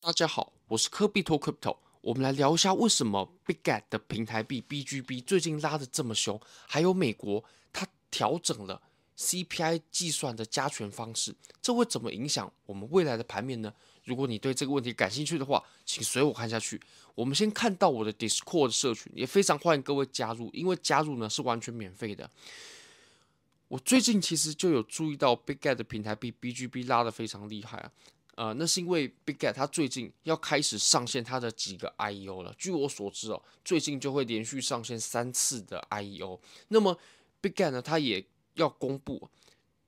大家好，我是科比托 Crypto，我们来聊一下为什么 Big Get 的平台币 BGB 最近拉得这么凶，还有美国它调整了 CPI 计算的加权方式，这会怎么影响我们未来的盘面呢？如果你对这个问题感兴趣的话，请随我看下去。我们先看到我的 Discord 社群，也非常欢迎各位加入，因为加入呢是完全免费的。我最近其实就有注意到 Big Get 的平台币 BGB 拉得非常厉害啊。呃，那是因为 BigGet 它最近要开始上线它的几个 IEO 了。据我所知哦，最近就会连续上线三次的 IEO。那么 BigGet 呢，它也要公布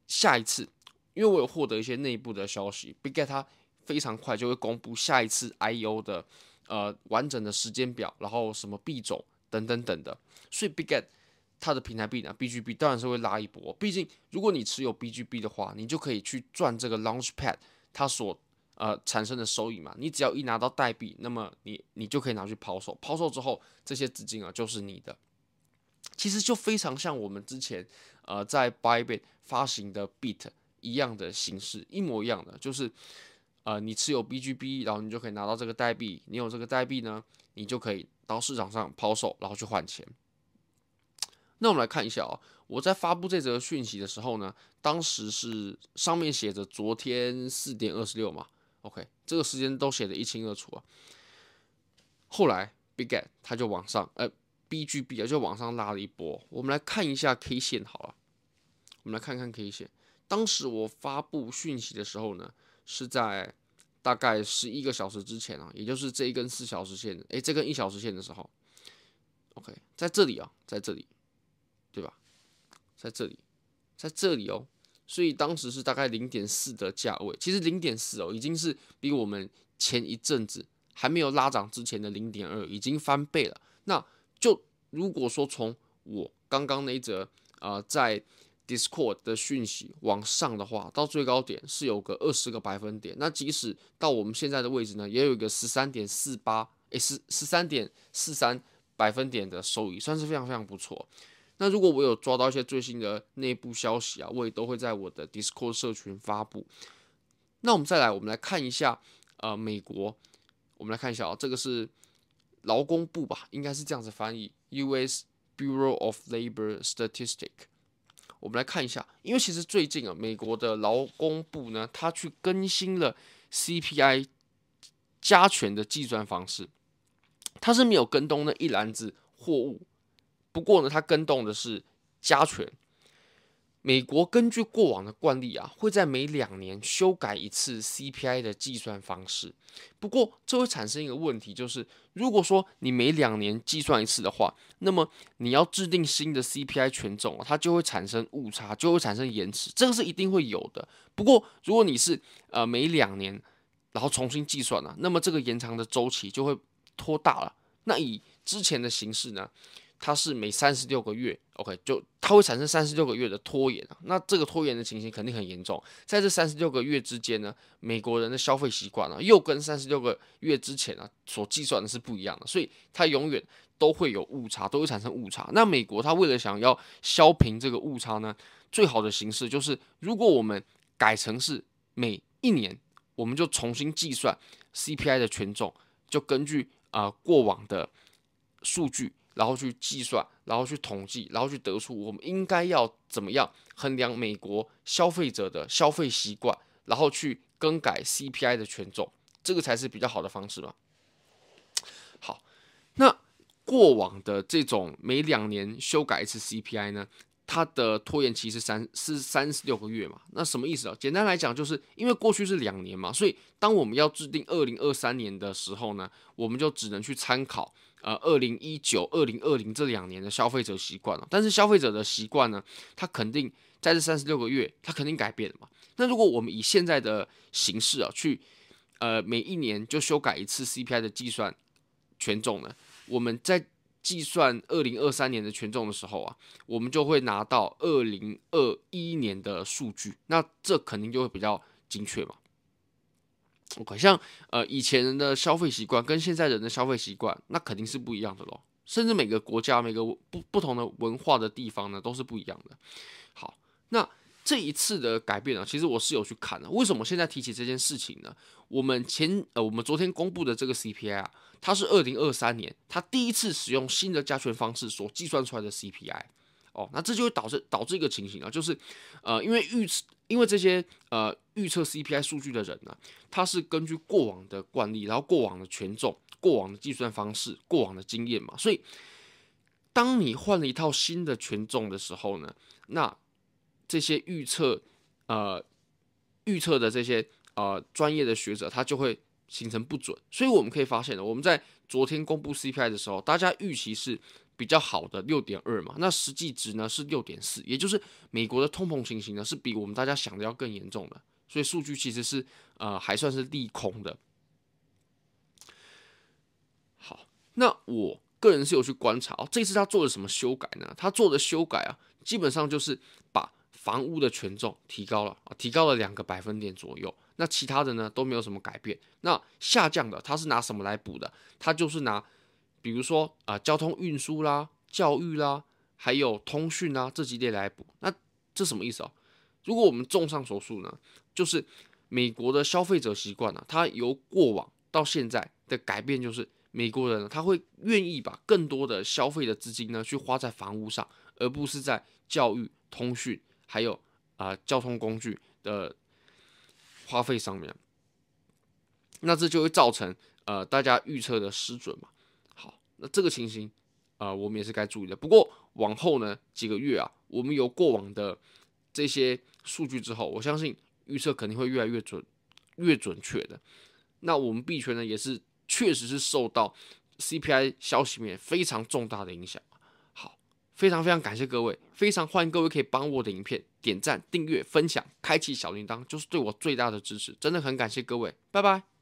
下一次，因为我有获得一些内部的消息，BigGet 它非常快就会公布下一次 IEO 的呃完整的时间表，然后什么币种等等等的。所以 BigGet 它的平台币呢，BGB 当然是会拉一波。毕竟如果你持有 BGB 的话，你就可以去赚这个 Launchpad。它所呃产生的收益嘛，你只要一拿到代币，那么你你就可以拿去抛售，抛售之后这些资金啊就是你的。其实就非常像我们之前呃在 Buybit 发行的 Bit 一样的形式，一模一样的，就是呃你持有 BGB，然后你就可以拿到这个代币，你有这个代币呢，你就可以到市场上抛售，然后去换钱。那我们来看一下啊、哦，我在发布这则讯息的时候呢，当时是上面写着昨天四点二十六嘛，OK，这个时间都写得一清二楚啊。后来 Bigget 它就往上，呃，BGB 啊就往上拉了一波。我们来看一下 K 线好了，我们来看看 K 线。当时我发布讯息的时候呢，是在大概十一个小时之前啊，也就是这一根四小时线，诶，这根一小时线的时候，OK，在这里啊，在这里。在这里，在这里哦，所以当时是大概零点四的价位。其实零点四哦，已经是比我们前一阵子还没有拉涨之前的零点二已经翻倍了。那就如果说从我刚刚那一则呃在 Discord 的讯息往上的话，到最高点是有个二十个百分点。那即使到我们现在的位置呢，也有一个十三点四八，诶，十十三点四三百分点的收益，算是非常非常不错。那如果我有抓到一些最新的内部消息啊，我也都会在我的 Discord 社群发布。那我们再来，我们来看一下，呃，美国，我们来看一下啊，这个是劳工部吧，应该是这样子翻译，U.S. Bureau of Labor Statistics。我们来看一下，因为其实最近啊，美国的劳工部呢，它去更新了 CPI 加权的计算方式，它是没有更动那一篮子货物。不过呢，它更动的是加权。美国根据过往的惯例啊，会在每两年修改一次 CPI 的计算方式。不过这会产生一个问题，就是如果说你每两年计算一次的话，那么你要制定新的 CPI 权重，它就会产生误差，就会产生延迟，这个是一定会有的。不过如果你是呃每两年然后重新计算了，那么这个延长的周期就会拖大了。那以之前的形式呢？它是每三十六个月，OK，就它会产生三十六个月的拖延啊。那这个拖延的情形肯定很严重。在这三十六个月之间呢，美国人的消费习惯啊，又跟三十六个月之前啊所计算的是不一样的，所以它永远都会有误差，都会产生误差。那美国它为了想要削平这个误差呢，最好的形式就是，如果我们改成是每一年，我们就重新计算 CPI 的权重，就根据啊、过往的数据。然后去计算，然后去统计，然后去得出我们应该要怎么样衡量美国消费者的消费习惯，然后去更改 CPI 的权重，这个才是比较好的方式吧。好，那过往的这种每两年修改一次 CPI 呢，它的拖延期是三是三十六个月嘛？那什么意思啊？简单来讲，就是因为过去是两年嘛，所以当我们要制定二零二三年的时候呢，我们就只能去参考。呃，二零一九、二零二零这两年的消费者习惯了，但是消费者的习惯呢，它肯定在这三十六个月，它肯定改变了嘛。那如果我们以现在的形式啊，去呃每一年就修改一次 CPI 的计算权重呢，我们在计算二零二三年的权重的时候啊，我们就会拿到二零二一年的数据，那这肯定就会比较精确嘛。OK，像呃以前人的消费习惯跟现在人的消费习惯，那肯定是不一样的咯。甚至每个国家、每个不不同的文化的地方呢，都是不一样的。好，那这一次的改变呢，其实我是有去看的。为什么现在提起这件事情呢？我们前呃，我们昨天公布的这个 CPI 啊，它是二零二三年它第一次使用新的加权方式所计算出来的 CPI。哦，那这就会导致导致一个情形啊，就是呃，因为预因为这些呃预测 CPI 数据的人呢，他是根据过往的惯例，然后过往的权重、过往的计算方式、过往的经验嘛，所以当你换了一套新的权重的时候呢，那这些预测呃预测的这些呃专业的学者，他就会形成不准。所以我们可以发现呢，我们在昨天公布 CPI 的时候，大家预期是。比较好的六点二嘛，那实际值呢是六点四，也就是美国的通膨情形呢是比我们大家想的要更严重的，所以数据其实是呃还算是利空的。好，那我个人是有去观察哦，这次他做了什么修改呢？他做的修改啊，基本上就是把房屋的权重提高了啊，提高了两个百分点左右。那其他的呢都没有什么改变。那下降的他是拿什么来补的？他就是拿。比如说啊、交通运输啦、教育啦，还有通讯啦这几类来补，那这什么意思啊？如果我们综上所述呢，就是美国的消费者习惯呢，它由过往到现在的改变，就是美国人呢，他会愿意把更多的消费的资金呢去花在房屋上，而不是在教育、通讯还有啊、交通工具的花费上面。那这就会造成呃大家预测的失准嘛。那这个情形，啊、我们也是该注意的。不过往后呢几个月啊，我们有过往的这些数据之后，我相信预测肯定会越来越准、越准确的。那我们币圈呢，也是确实是受到 CPI 消息面非常重大的影响。好，非常非常感谢各位，非常欢迎各位可以帮我的影片点赞、订阅、分享、开启小铃铛，就是对我最大的支持。真的很感谢各位，拜拜。